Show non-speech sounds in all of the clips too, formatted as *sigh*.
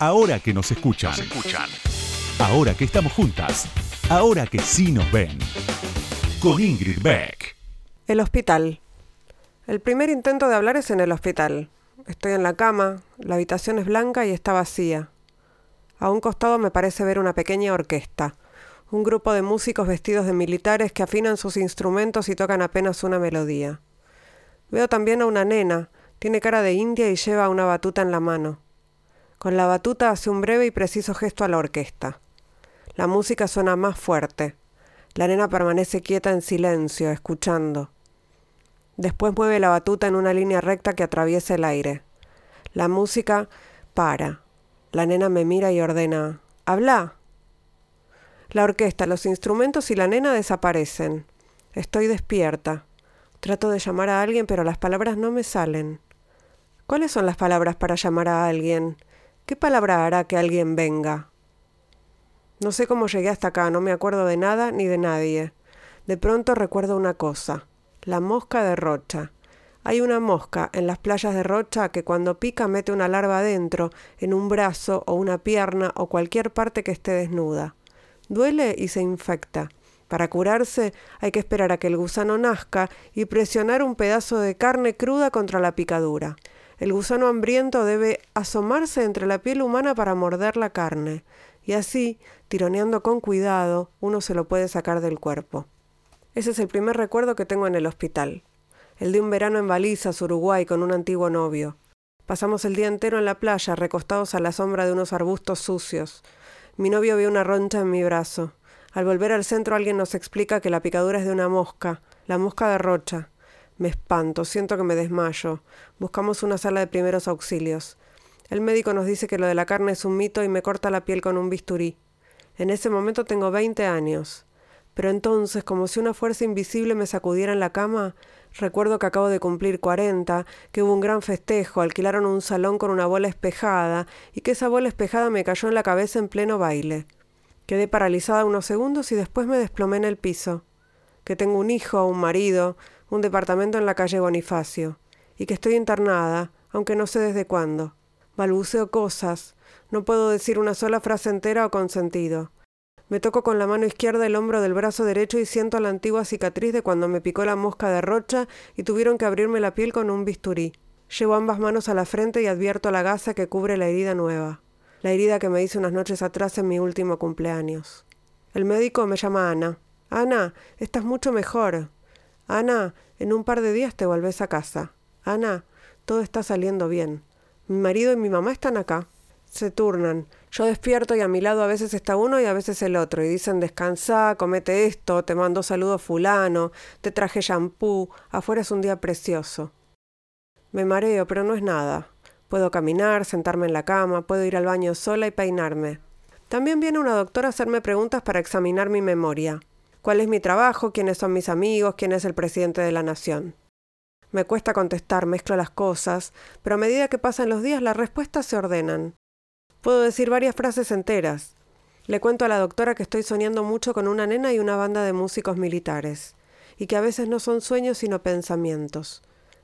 Ahora que nos escuchan. escuchan. Ahora que estamos juntas. Ahora que sí nos ven. Con Ingrid Beck. El hospital. El primer intento de hablar es en el hospital. Estoy en la cama, la habitación es blanca y está vacía. A un costado me parece ver una pequeña orquesta, un grupo de músicos vestidos de militares que afinan sus instrumentos y tocan apenas una melodía. Veo también a una nena, tiene cara de india y lleva una batuta en la mano. Con la batuta hace un breve y preciso gesto a la orquesta. La música suena más fuerte. La nena permanece quieta en silencio, escuchando. Después mueve la batuta en una línea recta que atraviesa el aire. La música para. La nena me mira y ordena Habla. La orquesta, los instrumentos y la nena desaparecen. Estoy despierta. Trato de llamar a alguien, pero las palabras no me salen. ¿Cuáles son las palabras para llamar a alguien? ¿Qué palabra hará que alguien venga? No sé cómo llegué hasta acá, no me acuerdo de nada ni de nadie. De pronto recuerdo una cosa, la mosca de Rocha. Hay una mosca en las playas de Rocha que cuando pica mete una larva adentro, en un brazo o una pierna o cualquier parte que esté desnuda. Duele y se infecta. Para curarse hay que esperar a que el gusano nazca y presionar un pedazo de carne cruda contra la picadura. El gusano hambriento debe asomarse entre la piel humana para morder la carne, y así, tironeando con cuidado, uno se lo puede sacar del cuerpo. Ese es el primer recuerdo que tengo en el hospital, el de un verano en Balizas, Uruguay, con un antiguo novio. Pasamos el día entero en la playa, recostados a la sombra de unos arbustos sucios. Mi novio vio una roncha en mi brazo. Al volver al centro alguien nos explica que la picadura es de una mosca, la mosca de rocha. Me espanto, siento que me desmayo. Buscamos una sala de primeros auxilios. El médico nos dice que lo de la carne es un mito y me corta la piel con un bisturí. En ese momento tengo veinte años. Pero entonces, como si una fuerza invisible me sacudiera en la cama, recuerdo que acabo de cumplir cuarenta, que hubo un gran festejo, alquilaron un salón con una bola espejada, y que esa bola espejada me cayó en la cabeza en pleno baile. Quedé paralizada unos segundos y después me desplomé en el piso. Que tengo un hijo, un marido, un departamento en la calle Bonifacio, y que estoy internada, aunque no sé desde cuándo. Balbuceo cosas, no puedo decir una sola frase entera o con sentido. Me toco con la mano izquierda el hombro del brazo derecho y siento la antigua cicatriz de cuando me picó la mosca de rocha y tuvieron que abrirme la piel con un bisturí. Llevo ambas manos a la frente y advierto la gasa que cubre la herida nueva, la herida que me hice unas noches atrás en mi último cumpleaños. El médico me llama Ana. Ana, estás mucho mejor. Ana, en un par de días te volvés a casa. Ana, todo está saliendo bien. Mi marido y mi mamá están acá. Se turnan. Yo despierto y a mi lado a veces está uno y a veces el otro. Y dicen descansa, comete esto, te mando saludos fulano, te traje shampoo, afuera es un día precioso. Me mareo, pero no es nada. Puedo caminar, sentarme en la cama, puedo ir al baño sola y peinarme. También viene una doctora a hacerme preguntas para examinar mi memoria cuál es mi trabajo, quiénes son mis amigos, quién es el presidente de la nación. Me cuesta contestar, mezclo las cosas, pero a medida que pasan los días las respuestas se ordenan. Puedo decir varias frases enteras. Le cuento a la doctora que estoy soñando mucho con una nena y una banda de músicos militares, y que a veces no son sueños sino pensamientos.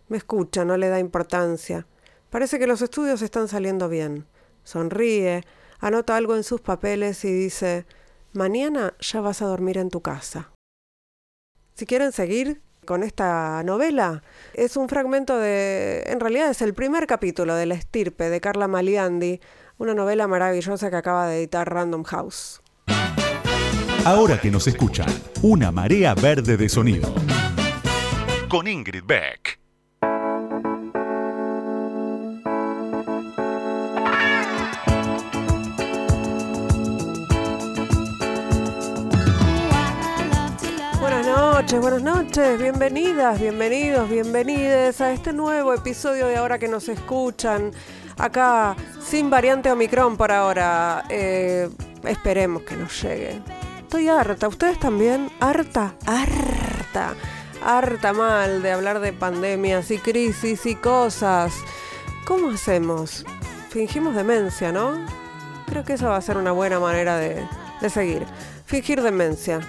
Me escucha, no le da importancia. Parece que los estudios están saliendo bien. Sonríe, anota algo en sus papeles y dice mañana ya vas a dormir en tu casa. Si quieren seguir con esta novela, es un fragmento de, en realidad es el primer capítulo de La estirpe de Carla Maliandi, una novela maravillosa que acaba de editar Random House. Ahora que nos escuchan, una marea verde de sonido. Con Ingrid Beck. Buenas noches, bienvenidas, bienvenidos, bienvenides a este nuevo episodio de Ahora que nos escuchan. Acá, sin variante Omicron por ahora. Eh, esperemos que nos llegue. Estoy harta, ¿ustedes también? Harta, harta, harta mal de hablar de pandemias y crisis y cosas. ¿Cómo hacemos? Fingimos demencia, ¿no? Creo que esa va a ser una buena manera de, de seguir. Fingir demencia.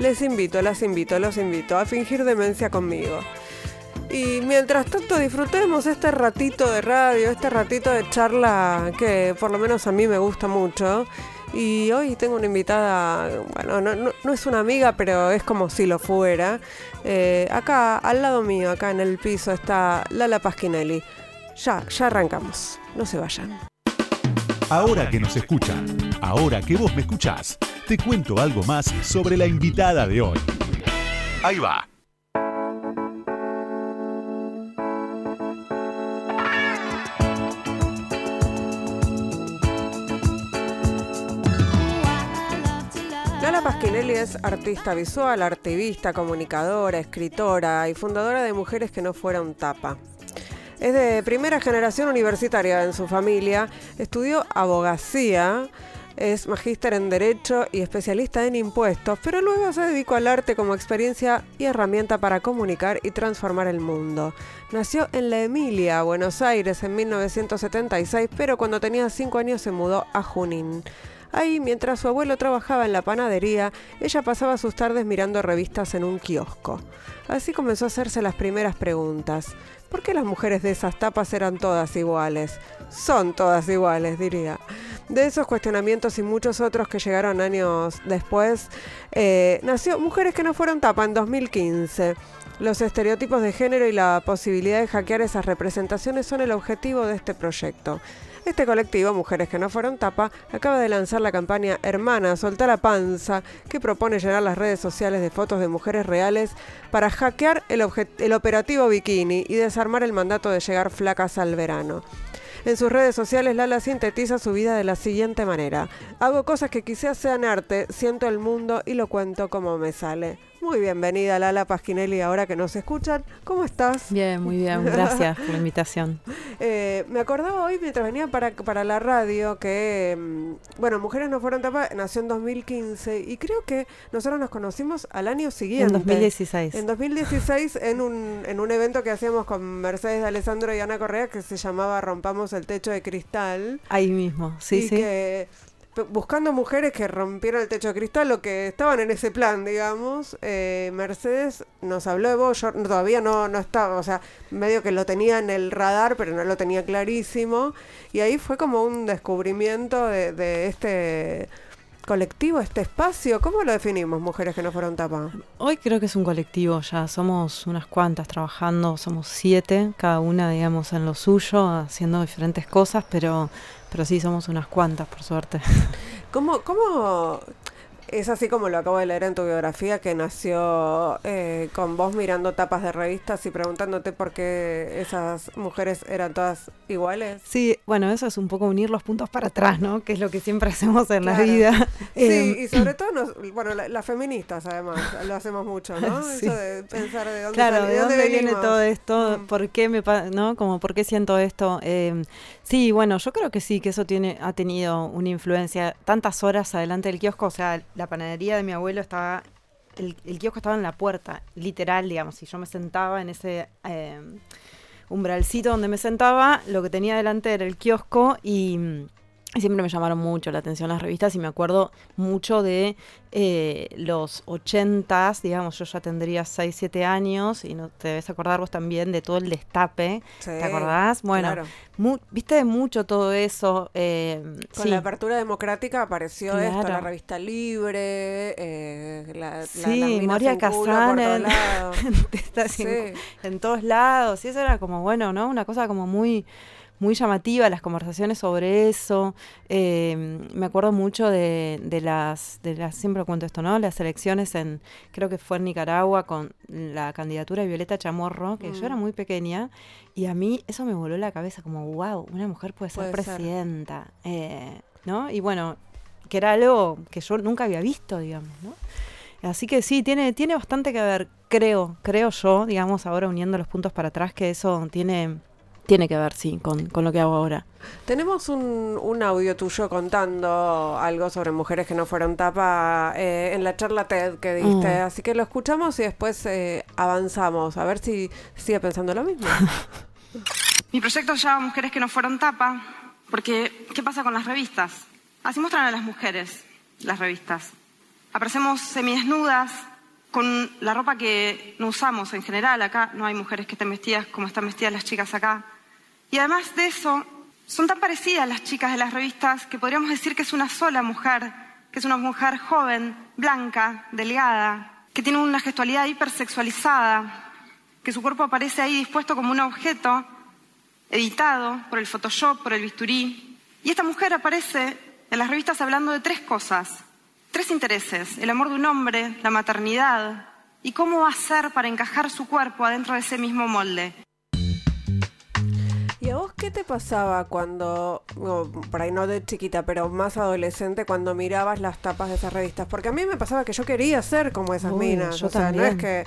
Les invito, las invito, los invito a fingir demencia conmigo. Y mientras tanto disfrutemos este ratito de radio, este ratito de charla que por lo menos a mí me gusta mucho. Y hoy tengo una invitada, bueno, no, es una amiga, pero es como si lo fuera. Eh, acá, al lado mío, acá en el piso, está Lala Pasquinelli. Ya, ya arrancamos. No se vayan. Ahora que nos escuchan, ahora que vos me escuchás, te cuento algo más sobre la invitada de hoy. Ahí va. Lala Pasquinelli es artista visual, artivista, comunicadora, escritora y fundadora de Mujeres que no fueron tapa. Es de primera generación universitaria en su familia, estudió abogacía, es magíster en Derecho y especialista en impuestos, pero luego se dedicó al arte como experiencia y herramienta para comunicar y transformar el mundo. Nació en La Emilia, Buenos Aires, en 1976, pero cuando tenía 5 años se mudó a Junín. Ahí, mientras su abuelo trabajaba en la panadería, ella pasaba sus tardes mirando revistas en un kiosco. Así comenzó a hacerse las primeras preguntas. ¿Por qué las mujeres de esas tapas eran todas iguales? Son todas iguales, diría. De esos cuestionamientos y muchos otros que llegaron años después, eh, nació Mujeres que no fueron tapa en 2015. Los estereotipos de género y la posibilidad de hackear esas representaciones son el objetivo de este proyecto. Este colectivo, Mujeres que no fueron tapa, acaba de lanzar la campaña Hermana, solta la panza, que propone llenar las redes sociales de fotos de mujeres reales para hackear el operativo bikini y desarmar el mandato de llegar flacas al verano. En sus redes sociales, Lala sintetiza su vida de la siguiente manera. Hago cosas que quizás sean arte, siento el mundo y lo cuento como me sale. Muy bienvenida Lala Pasquinelli, ahora que nos escuchan. ¿Cómo estás? Bien, muy bien, *laughs* gracias por la invitación. Eh, me acordaba hoy mientras venía para, para la radio que, mm, bueno, Mujeres no fueron tapas, nació en 2015 y creo que nosotros nos conocimos al año siguiente. En 2016. En 2016 en un, en un evento que hacíamos con Mercedes de Alessandro y Ana Correa que se llamaba Rompamos el techo de cristal. Ahí mismo, sí, sí buscando mujeres que rompieran el techo de cristal o que estaban en ese plan, digamos. Eh, Mercedes nos habló de vos, yo todavía no, no estaba, o sea, medio que lo tenía en el radar, pero no lo tenía clarísimo. Y ahí fue como un descubrimiento de, de este colectivo, este espacio? ¿Cómo lo definimos, mujeres que no fueron tapa? Hoy creo que es un colectivo ya, somos unas cuantas trabajando, somos siete, cada una, digamos, en lo suyo, haciendo diferentes cosas, pero, pero sí somos unas cuantas, por suerte. ¿Cómo, cómo, es así como lo acabo de leer en tu biografía, que nació eh, con vos mirando tapas de revistas y preguntándote por qué esas mujeres eran todas iguales. Sí, bueno, eso es un poco unir los puntos para atrás, ¿no? Que es lo que siempre hacemos en la vida. Sí, em, y sobre todo, bueno, las feministas además, lo hacemos mucho, ¿no? *laughs* Eso de pensar de dónde, claro, de dónde, viene todo esto, mm. por qué me, ¿no? Como por qué siento esto. Eh, sí, bueno, yo creo que sí, que eso tiene, ha tenido una influencia. Tantas horas adelante del kiosco, o sea, la panadería de mi abuelo estaba, el, kiosco estaba en la puerta, literal, digamos, y yo me sentaba en ese eh, umbralcito donde me sentaba, lo que tenía delante era el kiosco y siempre me llamaron mucho la atención las revistas y me acuerdo mucho de eh, los ochentas, digamos, yo ya tendría 6, 7 años y no te debes acordar vos también de todo el destape, ¿te acordás? Bueno, viste mucho todo eso. Eh, Con la apertura democrática apareció esto, la revista Libre, eh, la, sí, Moria Kazan *laughs* en, en todos lados, y eso era como, bueno, ¿no? Una cosa como muy muy llamativa las conversaciones sobre eso. Eh, me acuerdo mucho de, de, las, de las, siempre cuento esto, ¿no? Las elecciones en, creo que fue en Nicaragua con la candidatura de Violeta Chamorro, que yo era mm. muy pequeña, y a mí eso me voló la cabeza, como, wow, una mujer puede ser presidenta, eh, ¿no? Y bueno, que era algo que yo nunca había visto, digamos, ¿no? Así que sí, tiene, tiene bastante que ver, creo, creo yo, digamos, ahora uniendo los puntos para atrás, que eso tiene tiene que ver, sí, con, lo que hago ahora. Tenemos un, audio tuyo contando algo sobre mujeres que no fueron tapa eh, en la charla TED que diste, mm. así que lo escuchamos y después eh, avanzamos, a ver si sigue pensando lo mismo. *laughs* Mi proyecto se llama Mujeres que no fueron tapa, porque ¿qué pasa con las revistas? Así muestran a las mujeres las revistas. Aparecemos semidesnudas, con la ropa que no usamos en general. Acá no hay mujeres que estén vestidas como están vestidas las chicas acá. Y además de eso, son tan parecidas las chicas de las revistas que podríamos decir que es una sola mujer, que es una mujer joven, blanca, delgada, que tiene una gestualidad hipersexualizada, que su cuerpo aparece ahí dispuesto como un objeto, editado por el Photoshop, por el bisturí. Y esta mujer aparece en las revistas hablando de tres cosas, tres intereses, el amor de un hombre, la maternidad y cómo ser para encajar su cuerpo adentro de ese mismo molde. ¿Y a vos qué te pasaba cuando, por ahí no de chiquita, pero más adolescente, cuando mirabas las tapas de esas revistas? Porque a mí me pasaba que yo quería ser como esas minas. o sea, no es que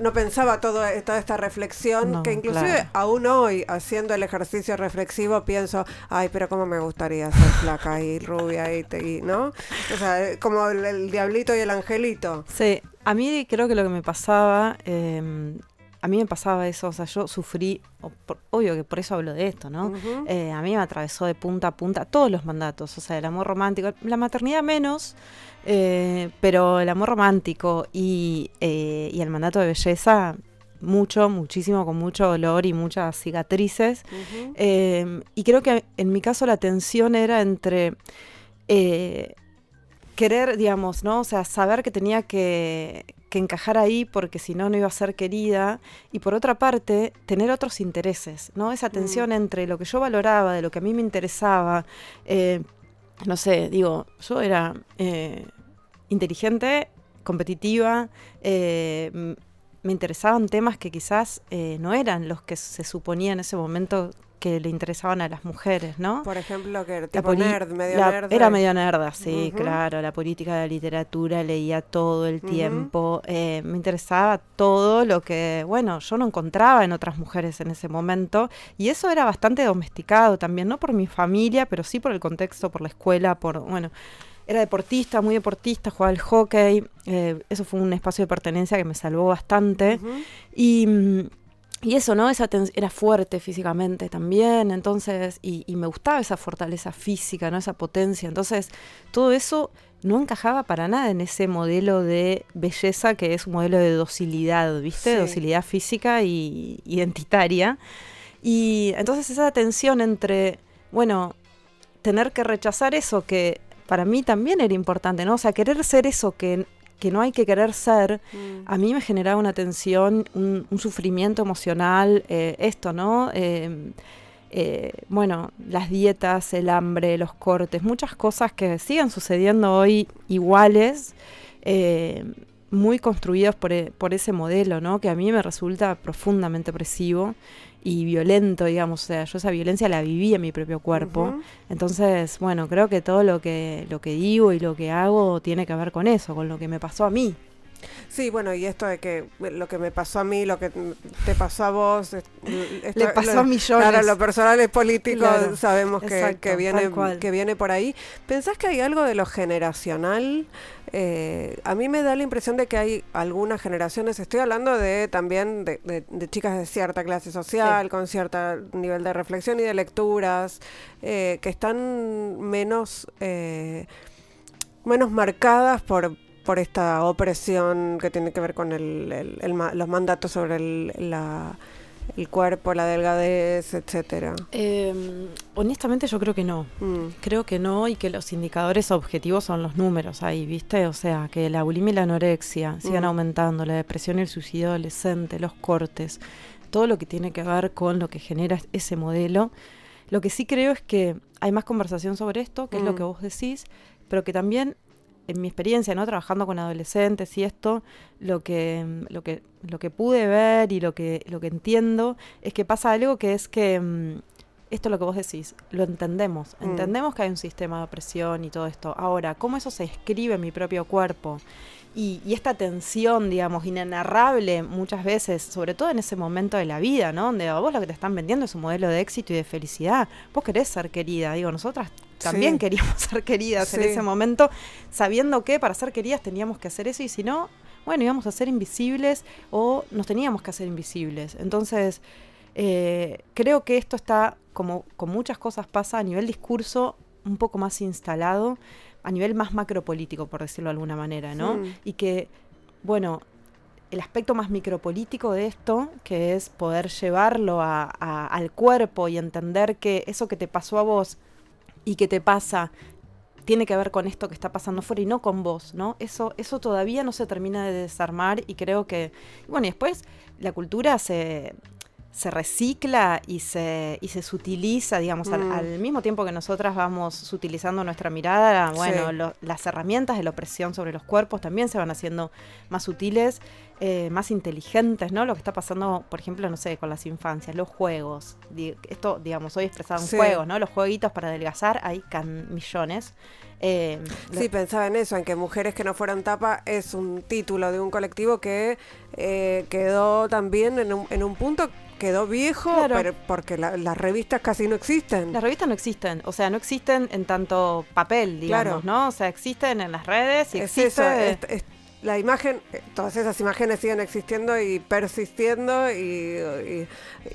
no, pensaba todo, toda esta reflexión, que inclusive aún hoy, haciendo el ejercicio reflexivo, pienso, ay, pero cómo me gustaría ser flaca y rubia y, ¿no? O sea, como el, diablito y el angelito. Sí, a mí creo que lo que me pasaba... Eh, a mí me pasaba eso, o sea, yo sufrí, obvio que por eso hablo de esto, ¿no? Eh, a mí me atravesó de punta a punta todos los mandatos, o sea, el amor romántico, la maternidad menos, eh, pero el amor romántico y, eh, y, el mandato de belleza, mucho, muchísimo, con mucho dolor y muchas cicatrices. y creo que en mi caso la tensión era entre querer, digamos, ¿no? O sea, saber que tenía que, que encajar ahí porque si no, no iba a ser querida. Y por otra parte, tener otros intereses, ¿no? Esa tensión mm. entre lo que yo valoraba, de lo que a mí me interesaba. Eh, no sé, digo, yo era eh, inteligente, competitiva, eh, me interesaban temas que quizás no eran los que se suponía en ese momento que le interesaban a las mujeres, ¿no? Por ejemplo, que era tipo nerd, medio nerd. Era medio nerd, sí, claro. La política de la literatura, leía todo el tiempo. Eh, me interesaba todo lo que, bueno, yo no encontraba en otras mujeres en ese momento. Y eso era bastante domesticado también, no por mi familia, pero sí por el contexto, por la escuela, por, bueno era deportista, muy deportista, jugaba al hockey. Eh, eso fue un espacio de pertenencia que me salvó bastante. Y mm, y eso, ¿no? Esa era fuerte físicamente también, entonces, y, me gustaba esa fortaleza física, ¿no? Esa potencia. Entonces, todo eso no encajaba para nada en ese modelo de belleza que es un modelo de docilidad, ¿viste? Docilidad física y identitaria. Y entonces esa tensión entre, bueno, tener que rechazar eso que para mí también era importante, ¿no? O sea, querer ser eso que que no hay que querer ser, mm. a mí me generaba una tensión, un, sufrimiento emocional, eh, esto, ¿no? Em, eh, bueno, las dietas, el hambre, los cortes, muchas cosas que siguen sucediendo hoy iguales, eh, muy construidos por, por, ese modelo, ¿no? Que a mí me resulta profundamente opresivo y violento, digamos, o sea, yo esa violencia la viví en mi propio cuerpo. Entonces, bueno, creo que todo lo que, lo que digo y lo que hago tiene que ver con eso, con lo que me pasó a mí. Sí, bueno, y esto de que lo que me pasó a mí, lo que te pasó a vos, le pasó a millones. Claro, lo personal es político, sabemos que, que, viene, que viene por ahí. ¿Pensás que hay algo de lo generacional? Eh, a mí me da la impresión de que hay algunas generaciones, estoy hablando de también de, de, chicas de cierta clase social, con cierto nivel de reflexión y de lecturas, eh, que están menos... Eh, menos marcadas por, por esta opresión que tiene que ver con el, los mandatos sobre el, el cuerpo, la delgadez, etcétera? Em, honestamente yo creo que no. Mm. Creo que no y que los indicadores objetivos son los números ahí, ¿viste? O sea, que la bulimia y la anorexia sigan mm. aumentando, la depresión y el suicidio adolescente, los cortes, todo lo que tiene que ver con lo que genera ese modelo. Lo que sí creo es que hay más conversación sobre esto, que es lo mm. que vos decís, pero que también en mi experiencia, ¿no? Trabajando con adolescentes y esto, lo que, lo que, lo que pude ver y lo que, lo que entiendo es que pasa algo que es que mm, esto es lo que vos decís, lo entendemos. Mm. Entendemos que hay un sistema de opresión y todo esto. Ahora, ¿cómo eso se escribe en mi propio cuerpo? Y, esta tensión, digamos, inenarrable muchas veces, sobre todo en ese momento de la vida, ¿no? Donde a vos lo que te están vendiendo es un modelo de éxito y de felicidad. Vos querés ser querida, digo, nosotras también queríamos *laughs* ser queridas en ese momento, sabiendo que para ser queridas teníamos que hacer eso y si no, bueno, íbamos a ser invisibles o nos teníamos que hacer invisibles. Entonces, eh, creo que esto está, como con muchas cosas pasa, a nivel discurso un poco más instalado a nivel más macropolítico, por decirlo de alguna manera, ¿no? Y que, bueno, el aspecto más micropolítico de esto, que es poder llevarlo al cuerpo y entender que eso que te pasó a vos y que te pasa tiene que ver con esto que está pasando fuera y no con vos, ¿no? Eso, eso todavía no se termina de desarmar y creo que, bueno, y después la cultura se, se recicla y se, y se sutiliza, digamos, al, mm. mismo tiempo que nosotras vamos utilizando nuestra mirada, bueno, las herramientas de la opresión sobre los cuerpos también se van haciendo más sutiles, eh, más inteligentes, ¿no? Lo que está pasando, por ejemplo, no sé, con las infancias, los juegos. Esto, digamos, hoy expresado en juegos, ¿no? Los jueguitos para adelgazar, hay can millones. Eh, sí, pensaba en eso, en que Mujeres que no fueron tapa es un título de un colectivo que eh, quedó también en un, en un punto quedó viejo, pero porque las revistas casi no existen. Las revistas no existen, o sea, no existen en tanto papel, digamos, ¿no? O sea, existen en las redes y es existe la imagen, eh, todas esas imágenes siguen existiendo y persistiendo y,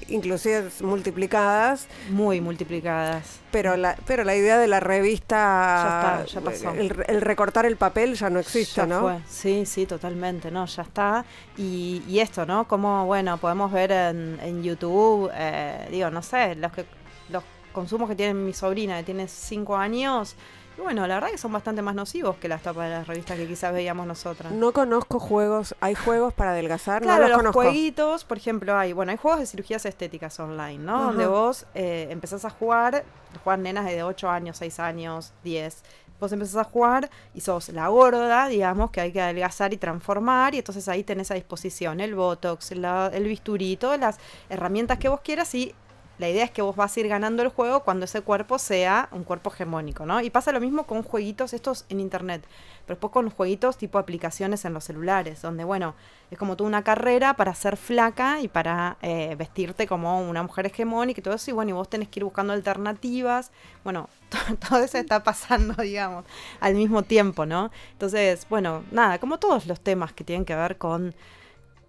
inclusive multiplicadas. Muy multiplicadas. Pero la, pero la idea de la revista, ya, pasó. El, recortar el papel ya no existe, ¿no? Sí, sí, totalmente, ¿no? Ya está. Y, esto, ¿no? Como, bueno, podemos ver en, YouTube, eh, digo, no sé, los que los consumos que tiene mi sobrina, que tiene cinco años, bueno, la verdad que son bastante más nocivos que las tapas de las revistas que quizás veíamos nosotras. No conozco juegos, hay juegos para adelgazar, claro, no los, los jueguitos, por ejemplo, hay, bueno, hay juegos de cirugías estéticas online, ¿no? Donde vos eh, empezás a jugar, juegan nenas de 8 años, 6 años, 10 vos empezás a jugar y sos la gorda, digamos, que hay que adelgazar y transformar, y entonces ahí tenés a disposición el botox, el bisturí, todas las herramientas que vos quieras y la idea es que vos vas a ir ganando el juego cuando ese cuerpo sea un cuerpo hegemónico, ¿no? Y pasa lo mismo con jueguitos estos en internet, pero después con jueguitos tipo aplicaciones en los celulares, donde, bueno, es como toda una carrera para ser flaca y para eh, vestirte como una mujer hegemónica y todo eso, y bueno, y vos tenés que ir buscando alternativas, bueno, *laughs* todo eso está pasando, *laughs* digamos, al mismo tiempo, ¿no? Entonces, bueno, nada, como todos los temas que tienen que ver con,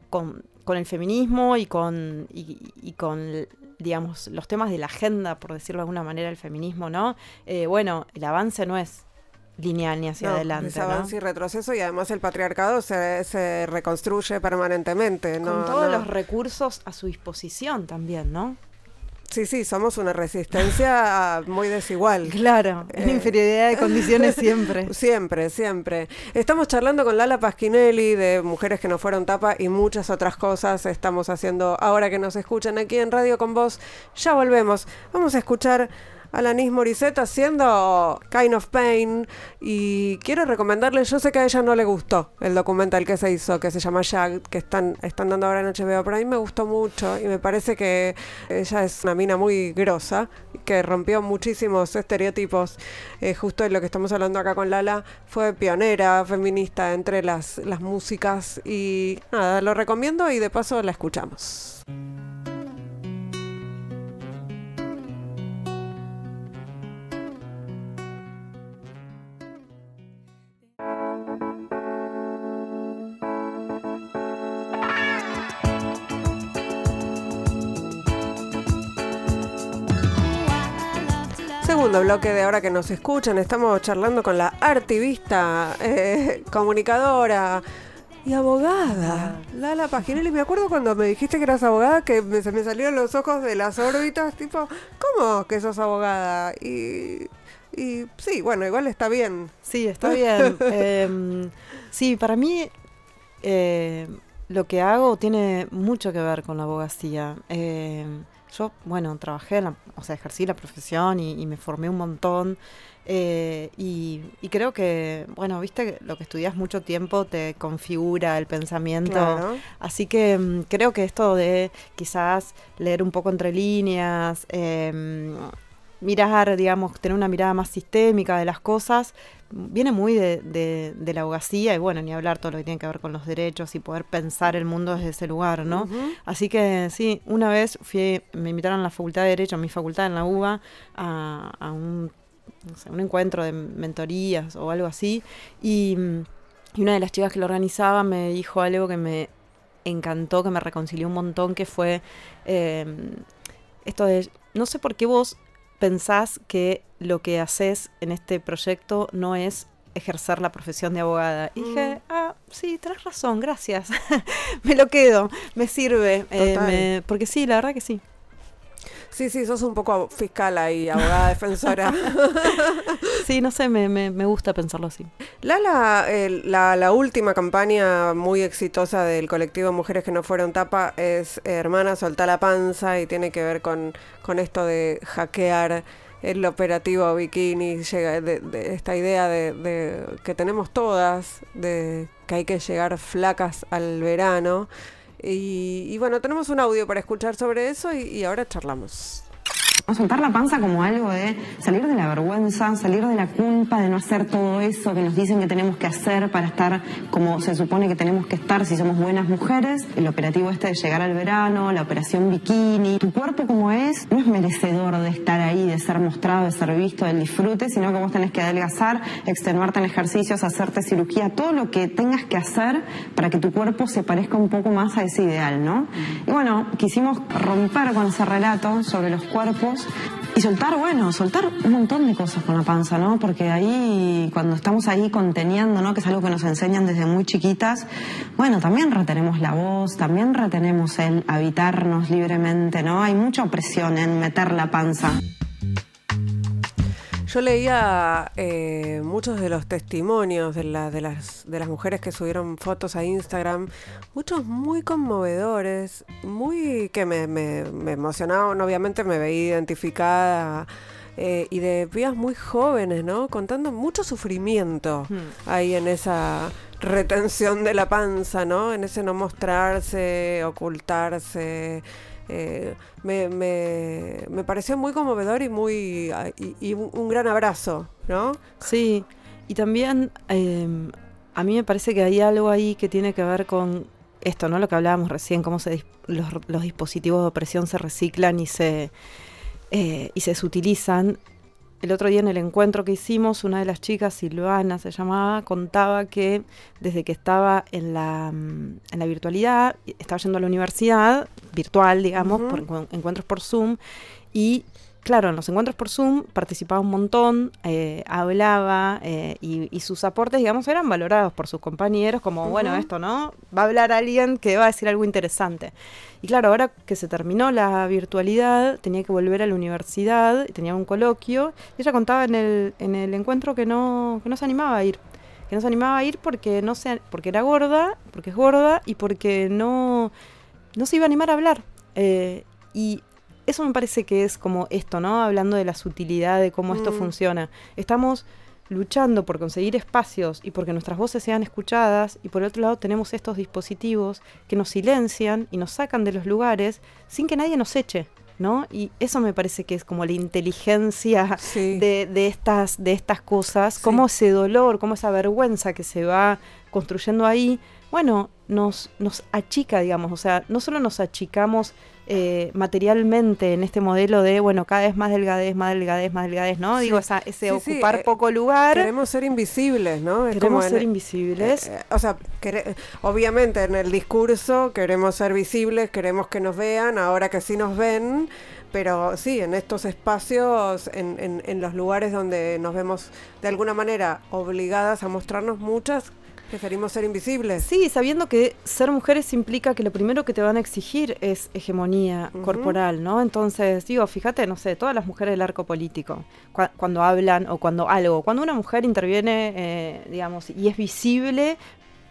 con, el feminismo y con, y con digamos, los temas de la agenda, por decirlo de alguna manera, el feminismo, ¿no? Eh, bueno, el avance no es lineal ni hacia adelante. Es avance y retroceso y además el patriarcado se, se reconstruye permanentemente. ¿no? Con todos los recursos a su disposición también, ¿no? Sí, sí, somos una resistencia *laughs* muy desigual. Claro, en eh, inferioridad de condiciones siempre. *laughs* siempre, siempre. Estamos charlando con Lala Pasquinelli de Mujeres que no fueron tapa y muchas otras cosas estamos haciendo ahora que nos escuchan aquí en Radio con Vos. Ya volvemos. Vamos a escuchar Alanis Morissette haciendo Kind of Pain y quiero recomendarle, yo sé que a ella no le gustó el documental que se hizo, que se llama Jack, que están, están dando ahora en HBO, pero a mí me gustó mucho y me parece que ella es una mina muy grosa, que rompió muchísimos estereotipos, eh, justo de lo que estamos hablando acá con Lala, fue pionera feminista entre las, las músicas y nada, lo recomiendo y de paso la escuchamos. Segundo bloque de ahora que nos escuchan. Estamos charlando con la artivista, eh, comunicadora y abogada. Lala Paginelli. Me acuerdo cuando me dijiste que eras abogada que se me salieron los ojos de las órbitas. Tipo, ¿cómo que sos abogada? Y, y sí, bueno, igual está bien. Sí, está bien. *laughs* Em, sí, para mí eh, lo que hago tiene mucho que ver con la abogacía. Eh, yo, bueno, trabajé, o sea, ejercí la profesión y, me formé un montón. Eh, y, creo que, bueno, viste, lo que estudias mucho tiempo te configura el pensamiento. Así que mm, creo que esto de quizás leer un poco entre líneas, eh, mirar, digamos, tener una mirada más sistémica de las cosas, viene muy de, la abogacía y bueno, ni hablar todo lo que tiene que ver con los derechos y poder pensar el mundo desde ese lugar, ¿no? Así que sí, una vez fui, me invitaron a la Facultad de Derecho, a mi facultad en la UBA, a, un, un encuentro de mentorías o algo así, y, una de las chicas que lo organizaba me dijo algo que me encantó, que me reconcilió un montón, que fue eh, esto de, no sé por qué vos pensás que lo que haces en este proyecto no es ejercer la profesión de abogada. Y dije, mm. ah, sí, tenés razón, gracias. *laughs* me lo quedo, me sirve. Eh, porque sí, la verdad que sí. Sí, sí, sos un poco fiscal ahí, abogada defensora. *laughs* sí, no sé, me, me, me, gusta pensarlo así. Lala, la, la, última campaña muy exitosa del colectivo Mujeres que no fueron tapa es Hermana, solta la panza y tiene que ver con, con esto de hackear el operativo bikini, llega de, de esta idea de, de, que tenemos todas, de que hay que llegar flacas al verano. Y, bueno, tenemos un audio para escuchar sobre eso y ahora charlamos. O soltar la panza como algo de salir de la vergüenza, salir de la culpa de no hacer todo eso que nos dicen que tenemos que hacer para estar como se supone que tenemos que estar si somos buenas mujeres. El operativo este de llegar al verano, la operación bikini. Tu cuerpo como es no es merecedor de estar ahí, de ser mostrado, de ser visto, del disfrute, sino que vos tenés que adelgazar, extenuarte en ejercicios, hacerte cirugía, todo lo que tengas que hacer para que tu cuerpo se parezca un poco más a ese ideal, ¿no? Y bueno, quisimos romper con ese relato sobre los cuerpos y soltar, bueno, soltar un montón de cosas con la panza, ¿no? Porque ahí, cuando estamos ahí conteniendo, ¿no? Que es algo que nos enseñan desde muy chiquitas, bueno, también retenemos la voz, también retenemos el habitarnos libremente, ¿no? Hay mucha opresión en meter la panza. Yo leía eh, muchos de los testimonios de, de, las, de las mujeres que subieron fotos a Instagram, muchos muy conmovedores, muy que me, me, emocionaban, obviamente me veía identificada. Eh, y de vías muy jóvenes, ¿no? Contando mucho sufrimiento hmm. ahí en esa retención de la panza, ¿no? En ese no mostrarse, ocultarse, eh, me, me, me, pareció muy conmovedor y muy y, un, gran abrazo, ¿no? Sí, y también em, a mí me parece que hay algo ahí que tiene que ver con esto, ¿no? Lo que hablábamos recién, cómo se, los, los dispositivos de opresión se reciclan y se, eh, y se sutilizan el otro día en el encuentro que hicimos, una de las chicas, Silvana se llamaba, contaba que desde que estaba en la, mm, en la virtualidad, estaba yendo a la universidad, virtual, digamos, por encuentros por Zoom, y claro, en los encuentros por Zoom participaba un montón, eh, hablaba eh, y, sus aportes, digamos, eran valorados por sus compañeros como, bueno, esto, ¿no? Va a hablar alguien que va a decir algo interesante. Y claro, ahora que se terminó la virtualidad, tenía que volver a la universidad, tenía un coloquio, y ella contaba en el, en el encuentro que no, que no se animaba a ir que no se animaba a ir porque no se, porque era gorda, porque es gorda y porque no, no se iba a animar a hablar. Eh, y eso me parece que es como esto, ¿no? Hablando de la sutilidad de cómo esto mm. funciona. Estamos luchando por conseguir espacios y porque nuestras voces sean escuchadas y por otro lado tenemos estos dispositivos que nos silencian y nos sacan de los lugares sin que nadie nos eche. ¿no? Y eso me parece que es como la inteligencia de, de, estas, de estas cosas, como ese dolor, como esa vergüenza que se va construyendo ahí, bueno, nos, nos achica, digamos, o sea, no solo nos achicamos eh, materialmente en este modelo de, bueno, cada vez más delgadez, más delgadez, más delgadez, ¿no? Digo, ese ocupar eh, poco lugar. Queremos ser invisibles, ¿no? queremos ser invisibles. Eh, o sea, obviamente en el discurso queremos ser visibles, queremos que nos vean, ahora que sí nos ven, pero sí, en estos espacios, en, en, en los lugares donde nos vemos de alguna manera obligadas a mostrarnos muchas Preferimos ser invisibles. Sí, sabiendo que ser mujeres implica que lo primero que te van a exigir es hegemonía corporal, ¿no? Entonces, digo, fíjate, no sé, todas las mujeres del arco político, cuando hablan o cuando algo, cuando una mujer interviene, eh, digamos, y es visible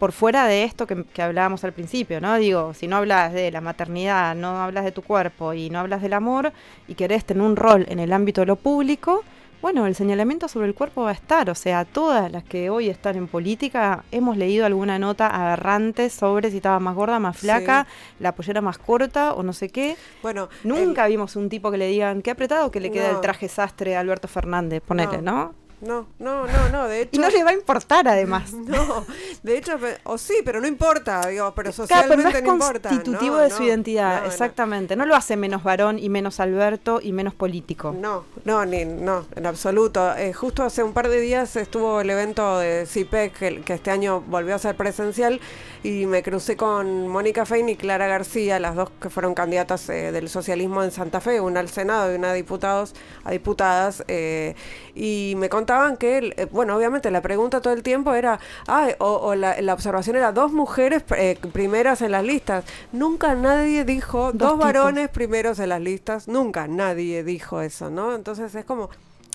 por fuera de esto que, que, hablábamos al principio, ¿no? Digo, si no hablas de la maternidad, no hablas de tu cuerpo y no hablas del amor y querés tener un rol en el ámbito de lo público, bueno, el señalamiento sobre el cuerpo va a estar, o sea, todas las que hoy están en política hemos leído alguna nota aberrante sobre si estaba más gorda, más flaca, la pollera más corta o no sé qué. Bueno, nunca vimos un tipo que le digan qué apretado que le queda el traje sastre a Alberto Fernández, ponele, ¿no? No, no, no, no, de hecho... Y no le va a importar además. *laughs* No, de hecho, o sí, pero no importa, digo, pero socialmente no, es constitutivo de su identidad, exactamente. No. lo hace menos varón y menos Alberto y menos político. No, no, ni, no, en absoluto. Eh, justo hace un par de días estuvo el evento de CIPEC, que, que, este año volvió a ser presencial, y me crucé con Mónica Fein y Clara García, las dos que fueron candidatas eh, del socialismo en Santa Fe, una al Senado y una a diputados, a diputadas, eh, y me contaron contaban que, eh, bueno, obviamente la pregunta todo el tiempo era, ah, o, la, observación era dos mujeres eh, primeras en las listas. Nunca nadie dijo dos, varones primeros en las listas, nunca nadie dijo eso, ¿no? Entonces es como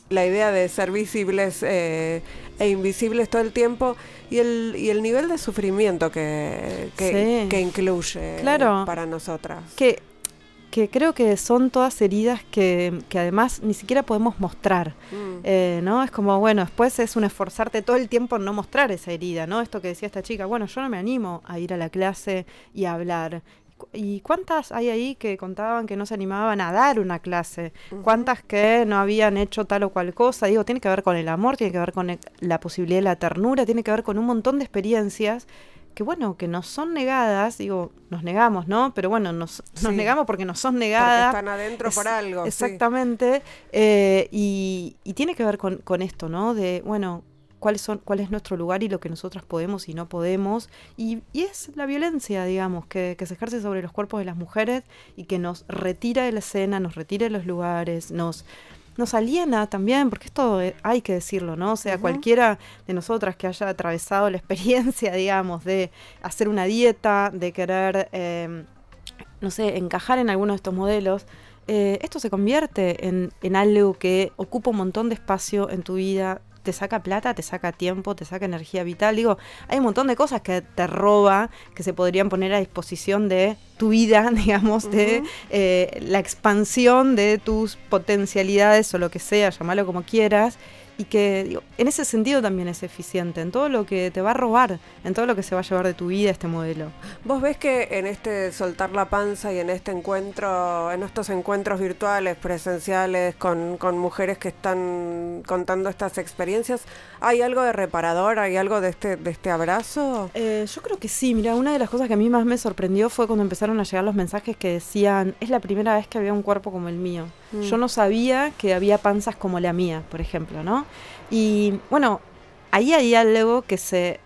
la idea de ser visibles e invisibles todo el tiempo y el, y el nivel de sufrimiento que, que, incluye para nosotras. Que que creo que son todas heridas que, que además ni siquiera podemos mostrar, mm. eh, ¿no? Es como, bueno, después es un esforzarte todo el tiempo en no mostrar esa herida, ¿no? Esto que decía esta chica, bueno, yo no me animo a ir a la clase y a hablar. ¿Y cuántas hay ahí que contaban que no se animaban a dar una clase? ¿Cuántas que no habían hecho tal o cual cosa? Digo, tiene que ver con el amor, tiene que ver con la posibilidad de la ternura, tiene que ver con un montón de experiencias que bueno, que nos son negadas, digo, nos negamos, ¿no? Pero bueno, nos, nos negamos porque nos son negadas. Porque están adentro por algo. Exactamente. Eh, y, tiene que ver con, con, esto, ¿no? De, bueno, cuáles son, cuál es nuestro lugar y lo que nosotras podemos y no podemos. Y, y es la violencia, digamos, que, que, se ejerce sobre los cuerpos de las mujeres y que nos retira de la escena, nos retira de los lugares, nos nos aliena también, porque esto eh, hay que decirlo, ¿no? O sea, cualquiera de nosotras que haya atravesado la *laughs* experiencia, digamos, de hacer una dieta, de querer, em, no sé, encajar en alguno de estos modelos, eh, esto se convierte en, en algo que ocupa un montón de espacio en tu vida, te saca plata, te saca tiempo, te saca energía vital. Digo, hay un montón de cosas que te roba, que se podrían poner a disposición de tu vida, *laughs* digamos, de eh, la expansión de tus potencialidades o lo que sea, llamarlo como quieras y que digo, en ese sentido también es eficiente, en todo lo que te va a robar, en todo lo que se va a llevar de tu vida este modelo. ¿Vos ves que en este soltar la panza y en este encuentro, en estos encuentros virtuales, presenciales, con, con mujeres que están contando estas experiencias, hay algo de reparador, hay algo de este, de este abrazo? Eh, yo creo que sí, mira, una de las cosas que a mí más me sorprendió fue cuando empezaron a llegar los mensajes que decían, es la primera vez que había un cuerpo como el mío. Yo no sabía que había panzas como la mía, por ejemplo, ¿no? Y bueno, ahí hay algo que se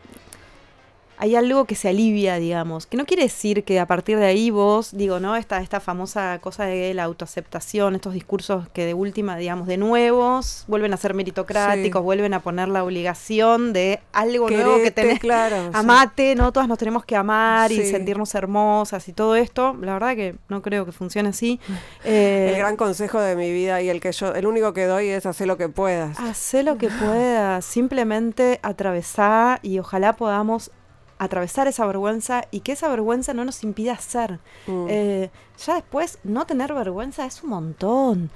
hay algo que se alivia, digamos. Que no quiere decir que a partir de ahí vos, digo, ¿no? Esta, esta famosa cosa de la autoaceptación, estos discursos que de última, digamos, de nuevos, vuelven a ser meritocráticos, vuelven a poner la obligación de algo nuevo que tenés. Claro, *laughs* amate, ¿no? Todas nos tenemos que amar y sentirnos hermosas y todo esto. La verdad que no creo que funcione así. *laughs* Eh, el gran consejo de mi vida y el que yo, el único que doy es hacer lo que puedas. Hacer lo que *laughs* puedas, simplemente atravesar y ojalá podamos atravesar esa vergüenza y que esa vergüenza no nos impida ser. Mm. Eh, ya después, no tener vergüenza es un montón.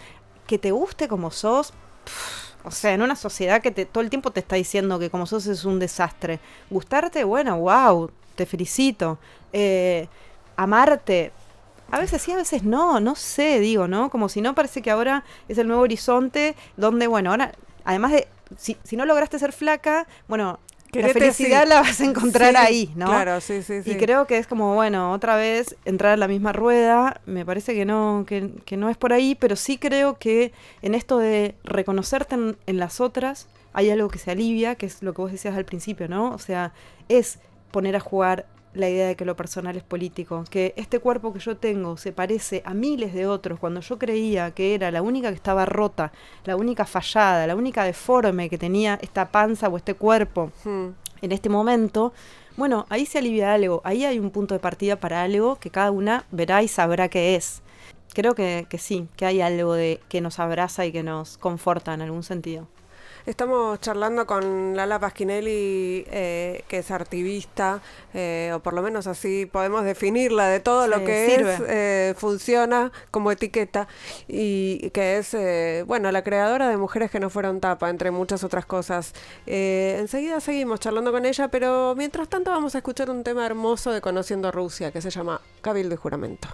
Que te guste como sos. o sea, en una sociedad que te, todo el tiempo te está diciendo que como sos es un desastre. Gustarte, bueno, wow, te felicito. Eh, amarte, a veces sí, a veces no, no sé, digo, ¿no? Como si no parece que ahora es el nuevo horizonte donde, bueno, ahora, además de, si, si no lograste ser flaca, bueno, la felicidad la vas a encontrar ahí, ¿no? Claro, sí, sí, sí. Y creo que es como, bueno, otra vez entrar en la misma rueda, me parece que no, que, no es por ahí, pero sí creo que en esto de reconocerte en, en las otras, hay algo que se alivia, que es lo que vos decías al principio, ¿no? O sea, es poner a jugar la idea de que lo personal es político, que este cuerpo que yo tengo se parece a miles de otros cuando yo creía que era la única que estaba rota, la única fallada, la única deforme que tenía esta panza o este cuerpo hmm. en este momento, bueno, ahí se alivia algo, ahí hay un punto de partida para algo que cada una verá y sabrá qué es. Creo que, que sí, que hay algo de que nos abraza y que nos conforta en algún sentido. Estamos charlando con Lala Pasquinelli, eh, que es activista, eh, o por lo menos así podemos definirla de todo lo que es, eh, funciona como etiqueta, y que es, bueno, la creadora de Mujeres que no fueron tapa, entre muchas otras cosas. enseguida seguimos charlando con ella, pero mientras tanto vamos a escuchar un tema hermoso de Conociendo Rusia, que se llama Cabildo y Juramento.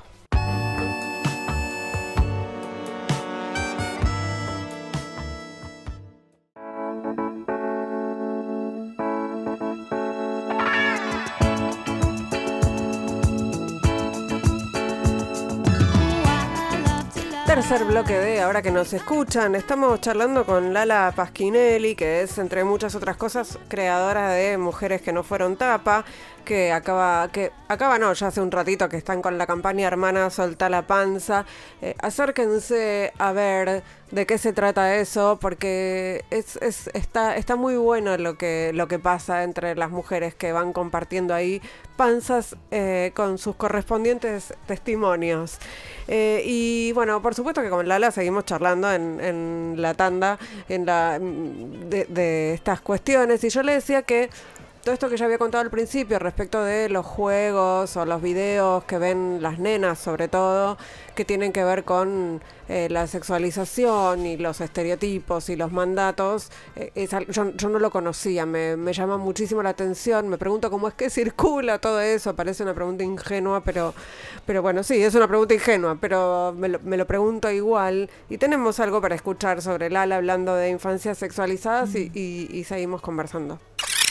Tercer bloque de Ahora que nos escuchan. Estamos charlando con Lala Pasquinelli, que es, entre muchas otras cosas, creadora de Mujeres que no fueron tapa, que acaba, que acaba no, ya hace un ratito que están con la campaña Hermana Solta la Panza. Eh, acérquense a ver de qué se trata eso, porque es, es, está, está muy bueno lo que, lo que pasa entre las mujeres que van compartiendo ahí panzas eh, con sus correspondientes testimonios. Eh, y bueno, por supuesto que con Lala seguimos charlando en, en la tanda en la, de, de estas cuestiones y yo le decía que todo esto que ya había contado al principio respecto de los juegos o los videos que ven las nenas sobre todo, que tienen que ver con eh, la sexualización y los estereotipos y los mandatos, eh, yo, no lo conocía, me, me llama muchísimo la atención, me pregunto cómo es que circula todo eso, parece una pregunta ingenua, pero, pero bueno, sí, es una pregunta ingenua, pero me lo, me lo pregunto igual y tenemos algo para escuchar sobre Lala hablando de infancias sexualizadas y, y- y seguimos conversando.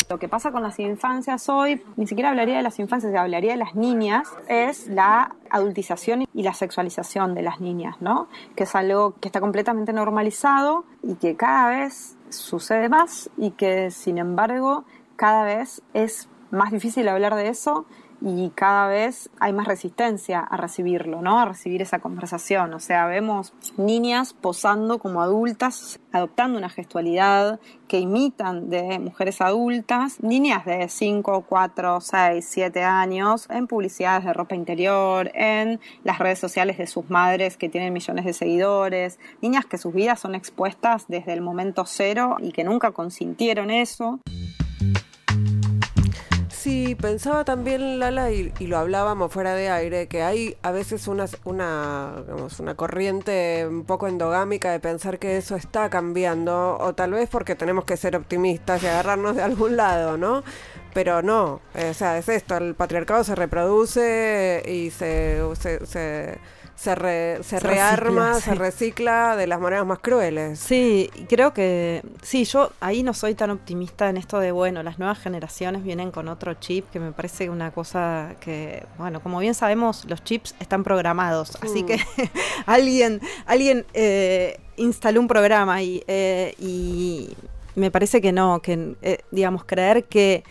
Lo que pasa con las infancias hoy, ni siquiera hablaría de las infancias, hablaría de las niñas, es la adultización y la sexualización de las niñas, ¿no? Que es algo que está completamente normalizado y que cada vez sucede más y que, sin embargo, cada vez es más difícil hablar de eso y cada vez hay más resistencia a recibirlo, ¿no? A recibir esa conversación. O sea, vemos niñas posando como adultas, adoptando una gestualidad que imitan de mujeres adultas, niñas de 5, 4, 6, 7 años, en publicidades de ropa interior, en las redes sociales de sus madres que tienen millones de seguidores, niñas que sus vidas son expuestas desde el momento cero y que nunca consintieron eso. Sí, pensaba también Lala y, y lo hablábamos fuera de aire, que hay a veces una, una, digamos, una corriente un poco endogámica de pensar que eso está cambiando, o tal vez porque tenemos que ser optimistas y agarrarnos de algún lado, ¿no? Pero no, o sea, es esto, el patriarcado se reproduce y se, se, se, se, re- se Se rearma, recicla, se sí. recicla de las maneras más crueles. Sí, creo que sí, yo ahí no soy tan optimista en esto de, bueno, las nuevas generaciones vienen con otro chip, que me parece una cosa que, bueno, como bien sabemos, los chips están programados, así Mm. que *laughs* alguien, alguien eh, instaló un programa y, eh, y me parece que no, que, eh, digamos, creer que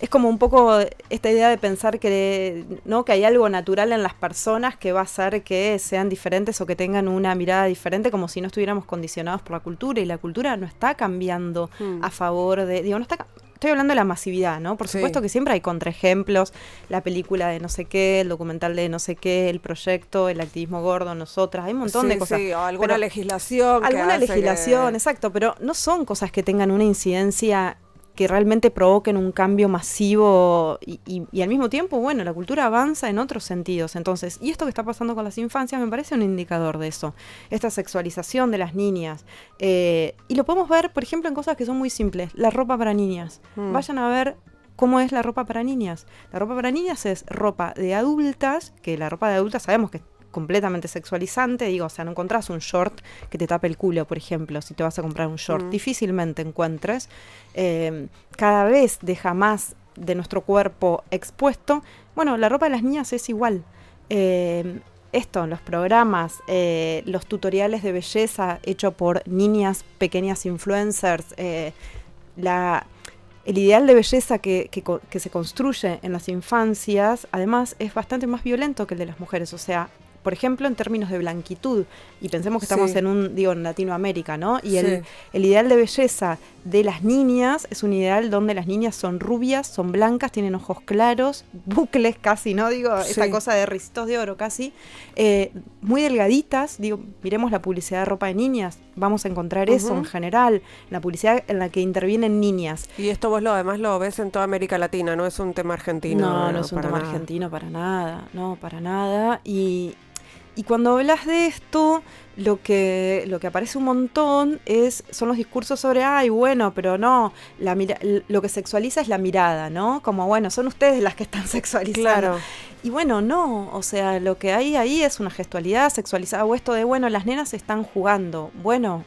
es como un poco esta idea de pensar que no que hay algo natural en las personas que va a hacer que sean diferentes o que tengan una mirada diferente como si no estuviéramos condicionados por la cultura y la cultura no está cambiando Mm. a favor de digo no está Estoy hablando de la masividad, ¿no? Por Sí. supuesto que siempre hay contraejemplos, la película de no sé qué, el documental de no sé qué, el proyecto, el activismo gordo, nosotras, hay un montón Sí, de cosas. sí, o alguna Pero- legislación. alguna que- legislación, exacto, pero no son cosas que tengan una incidencia que realmente provoquen un cambio masivo y, y- y al mismo tiempo, bueno, la cultura avanza en otros sentidos. Entonces, y esto que está pasando con las infancias me parece un indicador de eso, esta sexualización de las niñas. Eh, y lo podemos ver, por ejemplo, en cosas que son muy simples, la ropa para niñas. Mm. Vayan a ver cómo es la ropa para niñas. La ropa para niñas es ropa de adultas, que la ropa de adultas sabemos que completamente sexualizante, digo, o sea, no encontrás un short que te tape el culo, por ejemplo, si te vas a comprar un short, Mm. difícilmente encuentres. Eh, cada vez deja más de nuestro cuerpo expuesto. Bueno, la ropa de las niñas es igual. Eh, esto, los programas, eh, los tutoriales de belleza hechos por niñas, pequeñas influencers, eh, la, el ideal de belleza que, que que se construye en las infancias, además, es bastante más violento que el de las mujeres. O sea, por ejemplo, en términos de blanquitud, y pensemos que estamos Sí. en un, digo, en Latinoamérica, ¿no? Y Sí. el, el ideal de belleza de las niñas es un ideal donde las niñas son rubias, son blancas, tienen ojos claros, *laughs* bucles casi, ¿no? Digo, Sí. esta cosa de ricitos de oro casi, eh, muy delgaditas, digo, miremos la publicidad de ropa de niñas, vamos a encontrar eso en general, la publicidad en la que intervienen niñas. Y esto vos lo además lo ves en toda América Latina, no es un tema argentino. No, no es un tema nada. argentino para nada, no, para nada. Y, y cuando hablas de esto, lo que, lo que aparece un montón es, son los discursos sobre, ay, bueno, pero no, la mira- lo que sexualiza es la mirada, ¿no? Como, bueno, son ustedes las que están *laughs* sexualizando. Claro. Y bueno, no, o sea, lo que hay ahí es una gestualidad sexualizada o esto de, bueno, las nenas están jugando. Bueno,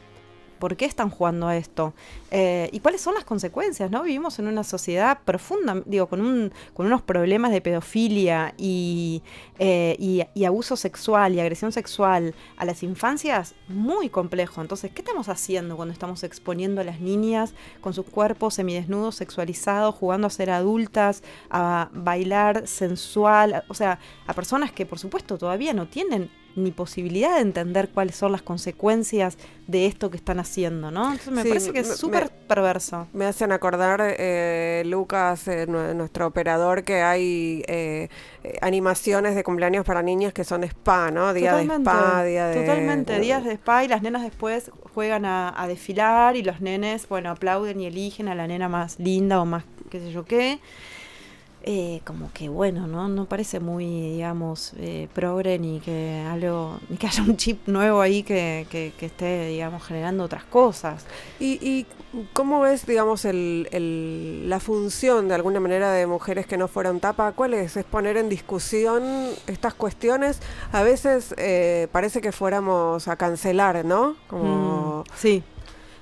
¿por qué están jugando a esto? Eh, ¿Y cuáles son las consecuencias? ¿no? Vivimos en una sociedad profunda, digo, con, un, con unos problemas de pedofilia y, eh, y, y abuso sexual y agresión sexual a las infancias muy complejo. Entonces, ¿qué estamos haciendo cuando estamos exponiendo a las niñas con sus cuerpos semidesnudos, sexualizados, jugando a ser adultas, a bailar sensual? O sea, a personas que por supuesto todavía no tienen ni posibilidad de entender cuáles son las consecuencias de esto que están haciendo, ¿no? Entonces me Sí, parece que es súper perverso. Me hacen acordar, eh, Lucas, eh, nue- nuestro operador, que hay eh, eh, animaciones de cumpleaños para niñas que son spa, ¿no? Día de spa, día de... Totalmente, días de spa y las nenas después juegan a, a desfilar y los nenes, bueno, aplauden y eligen a la nena más linda o más qué sé yo qué. Eh, como que bueno, ¿no? No parece muy, digamos, eh, progre ni que algo, *laughs* ni que haya un chip nuevo ahí que, que- que esté, digamos, generando otras cosas. ¿Y, y cómo ves, digamos, el, el- la función de alguna manera de mujeres que no fueron tapa? ¿Cuál es? ¿Es poner en discusión estas cuestiones? A veces eh, parece que fuéramos a cancelar, ¿no? Como... Mm, sí.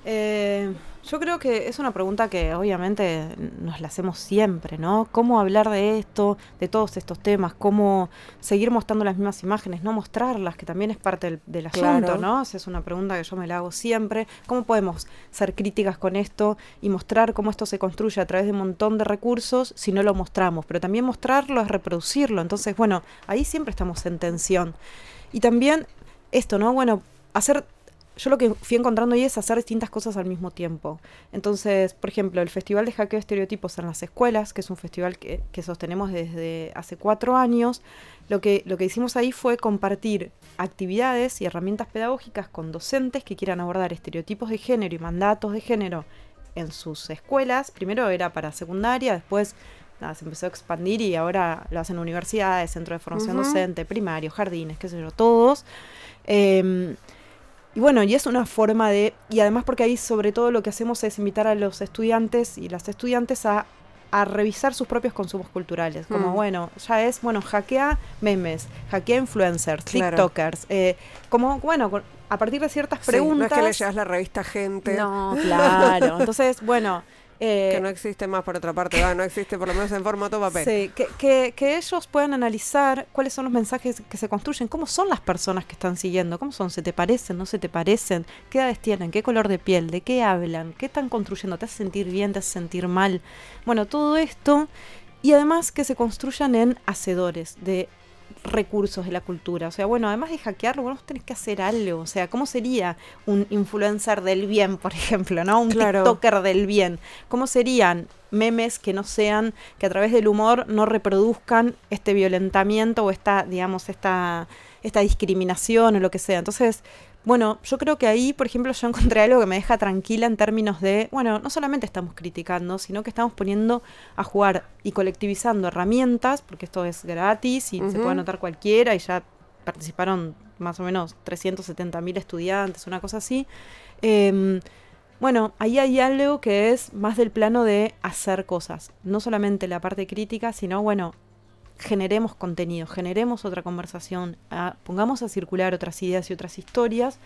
Eh, yo creo que es una pregunta que obviamente nos la hacemos siempre, ¿no? ¿Cómo hablar de esto, de todos estos temas? ¿Cómo seguir mostrando las mismas imágenes? No mostrarlas, que también es parte del, del asunto, Claro. ¿no? O sea, es una pregunta que yo me la hago siempre. ¿Cómo podemos ser críticas con esto y mostrar cómo esto se construye a través de un montón de recursos si no lo mostramos? Pero también mostrarlo es reproducirlo. Entonces, bueno, ahí siempre estamos en tensión. Y también esto, ¿no? Bueno, hacer yo lo que fui encontrando ahí es hacer distintas cosas al mismo tiempo. Entonces, por ejemplo, el Festival de Hackeo de Estereotipos en las Escuelas, que es un festival que, que sostenemos desde hace cuatro años, lo que, lo que hicimos ahí fue compartir actividades y herramientas pedagógicas con docentes que quieran abordar estereotipos de género y mandatos de género en sus escuelas. Primero era para secundaria, después nada, se empezó a expandir y ahora lo hacen universidades, centro de formación docente, primarios, jardines, qué sé yo, todos. Em, y bueno, y es una forma de, y además porque ahí sobre todo lo que hacemos es invitar a los estudiantes y las estudiantes a, a revisar sus propios consumos culturales. Como Mm. bueno, ya es, bueno, hackea memes, hackea influencers, Claro. TikTokers, eh, como, bueno, a partir de ciertas Sí, preguntas. no es que le llevas la revista Gente, No, *laughs* claro. Entonces, bueno. Eh, que no existe más por otra parte, va, no existe por lo menos en formato papel. Sí, que, que- que ellos puedan analizar cuáles son los mensajes que se construyen, cómo son las personas que están siguiendo, cómo son, se te parecen, no se te parecen, qué edades tienen, qué color de piel, de qué hablan, qué están construyendo, te hace sentir bien, te hace sentir mal. Bueno, todo esto y además que se construyan en hacedores de recursos de la cultura. O sea, bueno, además de hackearlo, vos tenés que hacer algo. O sea, ¿cómo sería un influencer del bien, por ejemplo, ¿no? Un Claro. TikToker del bien. ¿Cómo serían memes que no sean, que a través del humor no reproduzcan este violentamiento o esta, digamos, esta, esta discriminación o lo que sea? Entonces, bueno, yo creo que ahí, por ejemplo, yo encontré algo que me deja tranquila en términos de, bueno, no solamente estamos criticando, sino que estamos poniendo a jugar y colectivizando herramientas, porque esto es gratis y se puede anotar cualquiera y ya participaron más o menos 370 mil estudiantes, una cosa así. Em, bueno, ahí hay algo que es más del plano de hacer cosas, no solamente la parte crítica, sino, bueno, generemos contenido, generemos otra conversación, ah, pongamos a circular otras ideas y otras historias.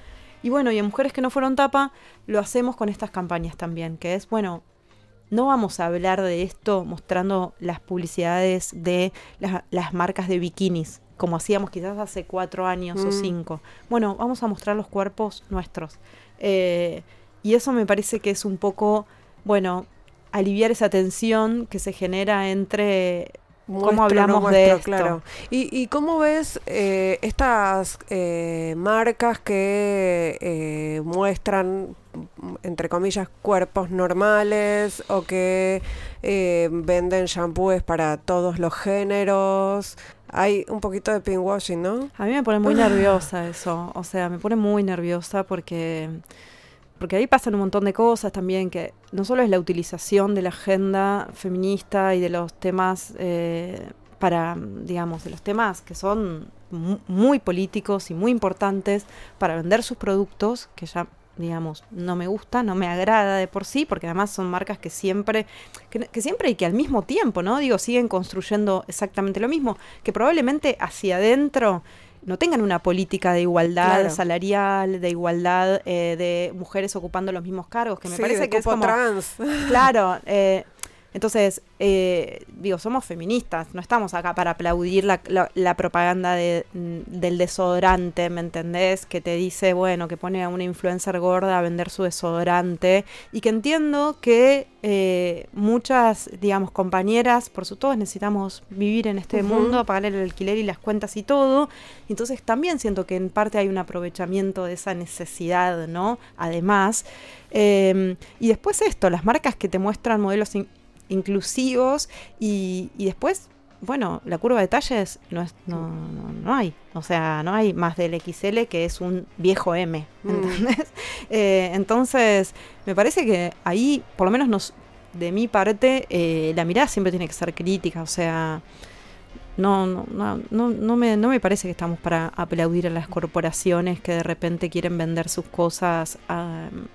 Y bueno, y en Mujeres que no fueron tapa, lo hacemos con estas campañas también, que es, bueno, no vamos a hablar de esto mostrando las publicidades de la- las marcas de bikinis, como hacíamos quizás hace cuatro años o Mm. cinco. Bueno, vamos a mostrar los cuerpos nuestros. Eh, y eso me parece que es un poco, bueno, aliviar esa tensión que se genera entre Muestro, cómo no hablamos de esto. Claro. ¿Y, y cómo ves eh, estas eh, marcas que eh, muestran, entre comillas, cuerpos normales o que eh, venden shampoos para todos los géneros? Hay un poquito de pinkwashing, ¿no? A mí me pone muy *laughs* nerviosa eso, o sea, me pone muy nerviosa porque porque ahí pasan un montón de cosas también que no solo es la utilización de la agenda feminista y de los temas eh, para, digamos, de los temas que son mu- muy políticos y muy importantes para vender sus productos, que ya digamos, no me gusta, no me agrada de por sí, porque además son marcas que siempre, que, que siempre y que al mismo tiempo, ¿no? Digo, siguen construyendo exactamente lo mismo, que probablemente hacia adentro no tengan una política de igualdad Claro. salarial, de igualdad eh, de mujeres ocupando los mismos cargos, que me Sí, parece que es como... trans. Claro, *laughs* eh, entonces, eh, digo, somos feministas, no estamos acá para aplaudir la, la- la propaganda de- mm, del desodorante, ¿me entendés? Que te dice, bueno, que pone a una influencer gorda a vender su desodorante y que entiendo que eh, muchas, digamos, compañeras, por su todos necesitamos vivir en este mundo, pagar el alquiler y las cuentas y todo. Entonces también siento que en parte hay un aprovechamiento de esa necesidad, ¿no? Además. Em, y después esto, las marcas que te muestran modelos inclusivos y, y después bueno, la curva de talles no, es, no, no, hay. O sea, no hay más del XL que es un viejo M. Mm. ¿Entendés? *laughs* Eh, entonces, me parece que ahí, por lo menos nos, de mi parte, eh, la mirada siempre tiene que ser crítica. O sea, no, no, no, no, me, no me parece que estamos para aplaudir a las corporaciones que de repente quieren vender sus cosas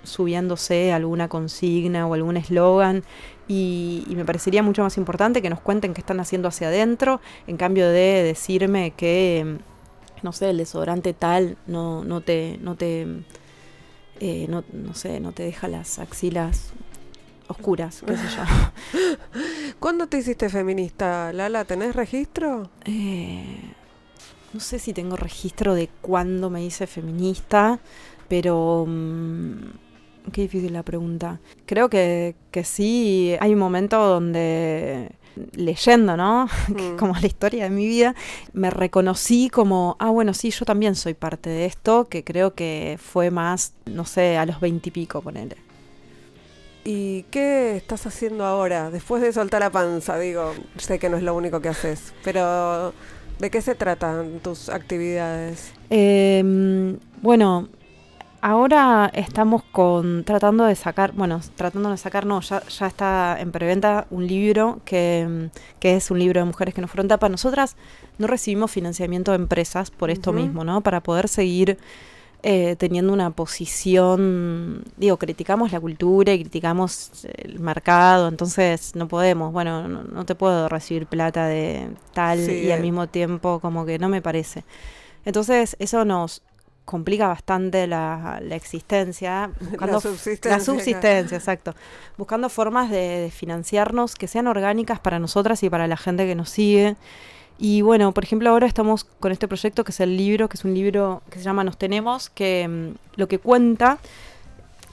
subiéndose alguna consigna o algún eslogan y, me parecería mucho más importante que nos cuenten qué están haciendo hacia adentro, en cambio de decirme que, no sé, el desodorante tal no, no te, no te, eh, no, no sé, no te deja las axilas oscuras, qué sé yo. *laughs* ¿Cuándo te hiciste feminista, Lala? ¿Tenés registro? Eh, no sé si tengo registro de cuándo me hice feminista, pero... Mm, Qué difícil la pregunta. Creo que, que sí, hay un momento donde leyendo, ¿no? *laughs* Mm. como la historia de mi vida, me reconocí como, ah, bueno, sí, yo también soy parte de esto, que creo que fue más, no sé, a los veintipico, ponele. ¿Y qué estás haciendo ahora? Después de soltar la panza, digo, sé que no es lo único que haces, pero ¿de qué se tratan tus actividades? Eh, bueno, Ahora estamos con tratando de sacar, bueno, tratando de sacar, no, ya, ya está en preventa un libro que, que, es un libro de mujeres que nos fueron tapa. Nosotras no recibimos financiamiento de empresas por esto mismo, ¿no? Para poder seguir eh, teniendo una posición, digo, criticamos la cultura y criticamos el mercado, entonces no podemos, bueno, no, te puedo recibir plata de tal y al mismo tiempo como que no me parece. Entonces eso nos, complica bastante la, existencia. Buscando la subsistencia. La subsistencia, exacto. Buscando formas de, financiarnos que sean orgánicas para nosotras y para la gente que nos sigue. Y bueno, por ejemplo, ahora estamos con este proyecto que es el libro, que es un libro que se llama Nos Tenemos, que mm, lo que cuenta,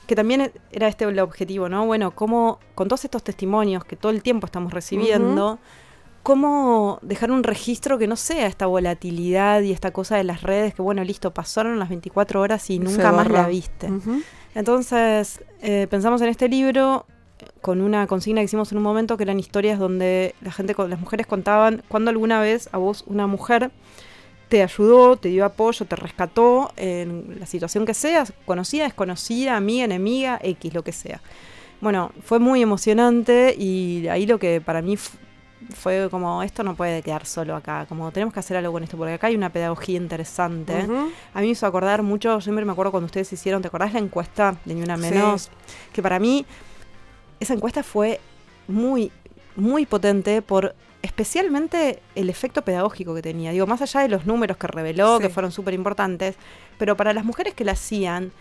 que también era este el objetivo, ¿no? Bueno, cómo con todos estos testimonios que todo el tiempo estamos recibiendo, cómo dejar un registro que no sea esta volatilidad y esta cosa de las redes que, bueno, listo, pasaron las 24 horas y nunca más la viste. Entonces, eh, pensamos en este libro con una consigna que hicimos en un momento que eran historias donde la gente, las mujeres contaban cuando alguna vez a vos una mujer te ayudó, te dio apoyo, te rescató en la situación que sea, conocida, desconocida, amiga, enemiga, X, lo que sea. Bueno, fue muy emocionante y ahí lo que para mí fue como, esto no puede quedar solo acá, como tenemos que hacer algo con esto, porque acá hay una pedagogía interesante. A mí me hizo acordar mucho, yo siempre me acuerdo cuando ustedes hicieron, ¿te acordás la encuesta de Ni Una Menos? Que para mí esa encuesta fue muy, muy potente por especialmente el efecto pedagógico que tenía. Digo, más allá de los números que reveló, que fueron súper importantes, pero para las mujeres que la hacían,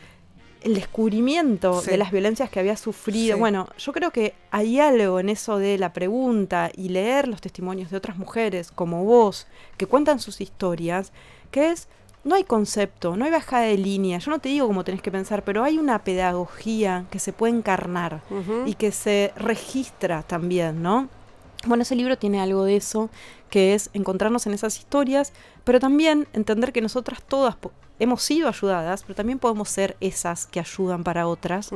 el descubrimiento de las violencias que había sufrido. Bueno, yo creo que hay algo en eso de la pregunta y leer los testimonios de otras mujeres como vos, que cuentan sus historias, que es, no hay concepto, no hay bajada de línea. Yo no te digo cómo tenés que pensar, pero hay una pedagogía que se puede encarnar y que se registra también, ¿no? Bueno, ese libro tiene algo de eso, que es encontrarnos en esas historias, pero también entender que nosotras todas hemos sido ayudadas, pero también podemos ser esas que ayudan para otras,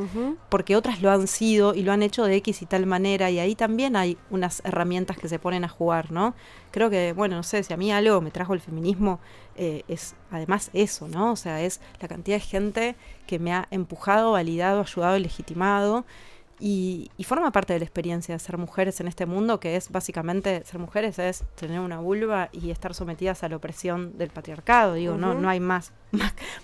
porque otras lo han sido y lo han hecho de X y tal manera, y ahí también hay unas herramientas que se ponen a jugar, ¿no? Creo que, bueno, no sé, si a mí algo me trajo el feminismo, eh, es además eso, ¿no? O sea, es la cantidad de gente que me ha empujado, validado, ayudado y legitimado. Y, forma parte de la experiencia de ser mujeres en este mundo, que es básicamente ser mujeres es tener una vulva y estar sometidas a la opresión del patriarcado. Digo, no, no hay *laughs* más,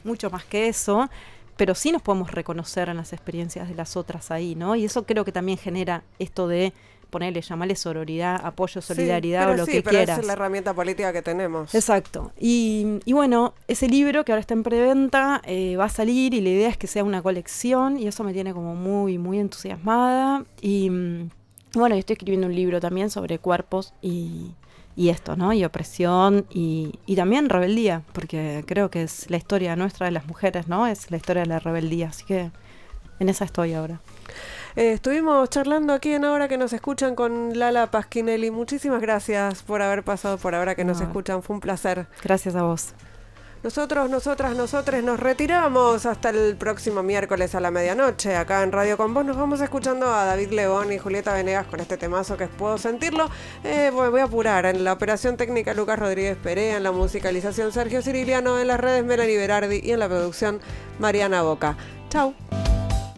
mucho más que eso, pero sí nos podemos reconocer en las experiencias de las otras ahí, ¿no? Y eso creo que también genera esto de ponerle, llamarle sororidad, apoyo, solidaridad o lo que pero quieras. es la herramienta política que tenemos. Exacto. Y, bueno, ese libro que ahora está en preventa eh, va a salir y la idea es que sea una colección y eso me tiene como muy, muy entusiasmada. Y mm, bueno, yo estoy escribiendo un libro también sobre cuerpos y, y esto, ¿no? Y opresión y, y, también rebeldía, porque creo que es la historia nuestra de las mujeres, ¿no? Es la historia de la rebeldía, así que en esa estoy ahora. Eh, estuvimos charlando aquí en Ahora que nos escuchan con Lala Pasquinelli. Muchísimas gracias por haber pasado por Ahora que nos No. escuchan. Fue un placer. Gracias a vos. Nosotros, nosotras, nosotres nos retiramos hasta el próximo miércoles a la medianoche. Acá en Radio Con Vos nos vamos escuchando a David León y Julieta Venegas con este temazo que puedo sentirlo. Eh, voy, voy a apurar. En la operación técnica Lucas Rodríguez Perea, en la musicalización Sergio Ciriliano, en las redes Melanie Berardi y en la producción Mariana Boca. Chau.